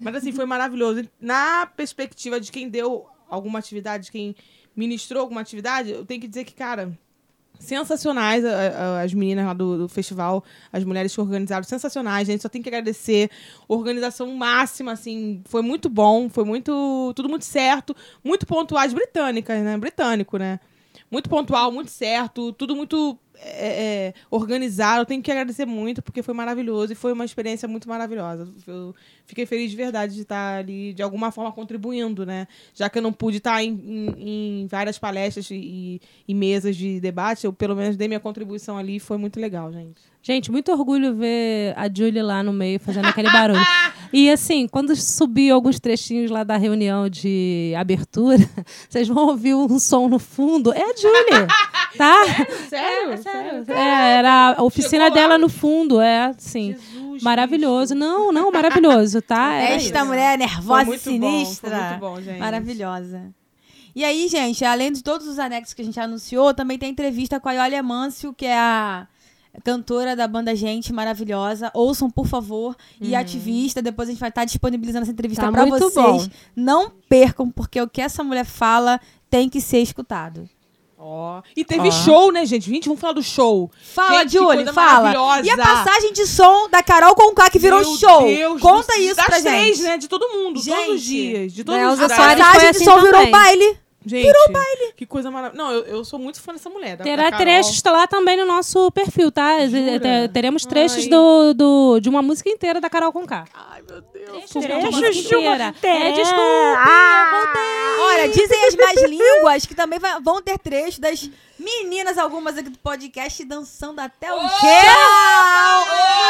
Mas assim, foi maravilhoso. Na perspectiva de quem deu alguma atividade, de quem ministrou alguma atividade, eu tenho que dizer que, cara, sensacionais as meninas lá do, do festival, as mulheres que organizaram, sensacionais, gente, só tem que agradecer. Organização máxima, assim, foi muito bom, foi muito, tudo muito certo, muito pontuais britânicas, né? Britânico, né? Muito pontual, muito certo, tudo muito é, é, organizado. Eu tenho que agradecer muito, porque foi maravilhoso e foi uma experiência muito maravilhosa. Eu fiquei feliz de verdade de estar ali, de alguma forma, contribuindo, né? Já que eu não pude estar em, em- em várias palestras e, e mesas de debate, eu pelo menos dei minha contribuição ali e foi muito legal, gente. Gente, muito orgulho ver a Julie lá no meio fazendo aquele barulho. E assim, quando subir alguns trechinhos lá da reunião de abertura, *laughs* vocês vão ouvir um som no fundo. É a Julie, tá? *laughs* Sério? É, sério. É, era a oficina Chegou lá? dela no fundo, é, sim. Jesus, Maravilhoso. Não, não, maravilhoso, tá? Era Esta isso. mulher nervosa Foi e muito sinistra. bom, foi muito bom, gente. Maravilhosa. E aí, gente, além de todos os anexos que a gente anunciou, também tem entrevista com a Iólia Mâncio, que é a cantora da banda Gente, maravilhosa. Ouçam, por favor. E ativista. Depois a gente vai estar disponibilizando essa entrevista Tá pra muito vocês. bom. Não percam, porque o que essa mulher fala tem que ser escutado. Ó. E teve show, né, gente? Gente, vamos falar do show. Fala, Gente, Julie, coisa fala. maravilhosa. E a passagem de som da Carol Conká que virou Meu show. Deus Conta do- isso das pra três, gente. né? De todo mundo, todos Gente, os dias. De todos da os A dias. Soares passagem de assim som virou também. baile. Gente, Virou baile. Que coisa maravilhosa. Não, eu, eu sou muito fã dessa mulher. Da, Terá da trechos lá também no nosso perfil, tá? Jura? Te- Teremos trechos do, do- de uma música inteira da Carol Conká. Ai, meu Deus. Trechos Trechos de uma- inteira. É, desculpa, Ah! Olha, dizem as más línguas que também vai- vão ter trechos das meninas, algumas aqui do podcast, dançando até o chão!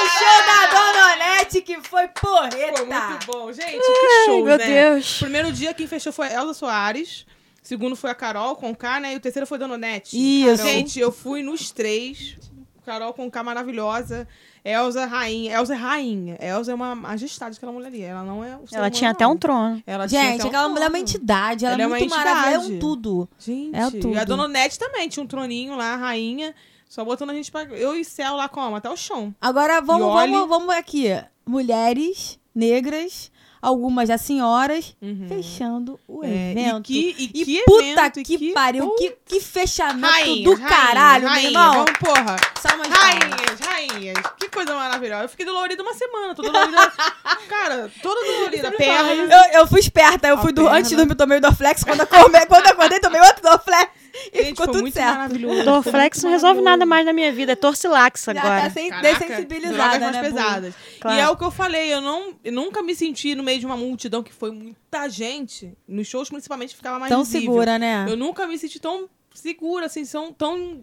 No show da Dona Onete, que foi porreta! Foi muito bom. Gente, que show, meu né? Deus. Primeiro dia quem fechou foi Elza Soares. Segundo foi a Carol com K, né? E o terceiro foi a Dona Onete. Isso. Gente, eu fui nos três. Carol com K maravilhosa. Elza rainha. Elza é rainha. Elza é uma majestade aquela mulher ali. Ela não é Ela tinha até um trono. Ela tinha Gente, até um aquela mulher é uma entidade, ela, Ela é é muito maravilhosa, ela é um tudo. Gente, É tudo. e a Dona Onete também tinha um troninho lá, rainha. Só botando a gente pra. Eu e Céu lá como? Até o chão. Agora vamos, vamos, vamos aqui. Mulheres negras, algumas já senhoras, Uhum. fechando o É, evento. E que, e E que puta evento, e que, pariu, que, que fechamento Rainha, do rainha, caralho, rainha, meu irmão. Vamos, porra. Palmas. Rainhas, rainhas. Que coisa maravilhosa. Eu fiquei dolorida uma semana. Tô dolorida. *laughs* cara, toda dolorida. Perna. Eu, eu fui esperta, eu A fui do, antes de dormir, tomei o Dorflex, quando come, quando acordei, tomei outro Dorflex *laughs* e Gente, ficou foi tudo muito certo. maravilhoso. O Dorflex não resolve nada mais na minha vida. É Torcilax Já agora. tá sem, Caraca, dessensibilizada, né, pesadas. Claro. E é o que eu falei, eu, não, eu nunca me senti no meio de uma multidão que foi muita gente. Nos shows, principalmente, ficava mais Tão visível. segura, né? Eu nunca me senti tão segura, assim, são tão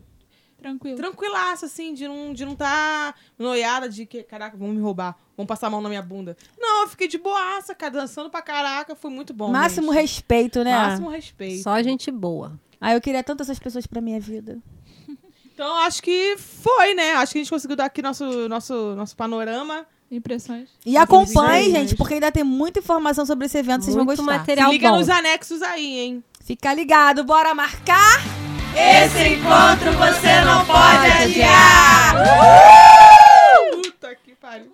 Tranquilo. tranquilaça, assim, de não de não tá noiada de que, caraca, vão me roubar, vão passar a mão na minha bunda. Não, eu fiquei de boaça, cara, dançando pra caraca, foi muito bom. Máximo gente. respeito, né? Máximo respeito. Só gente boa. Ah, eu queria tanto essas pessoas pra minha vida. Então, acho que foi, né? Acho que a gente conseguiu dar aqui nosso, nosso, nosso panorama. Impressões. E acompanhe, gente, porque ainda tem muita informação sobre esse evento, vocês vão Muito gostar. material Se liga bom. nos anexos aí, hein? Fica ligado, bora marcar? Esse encontro você não pode adiar! Puta que pariu.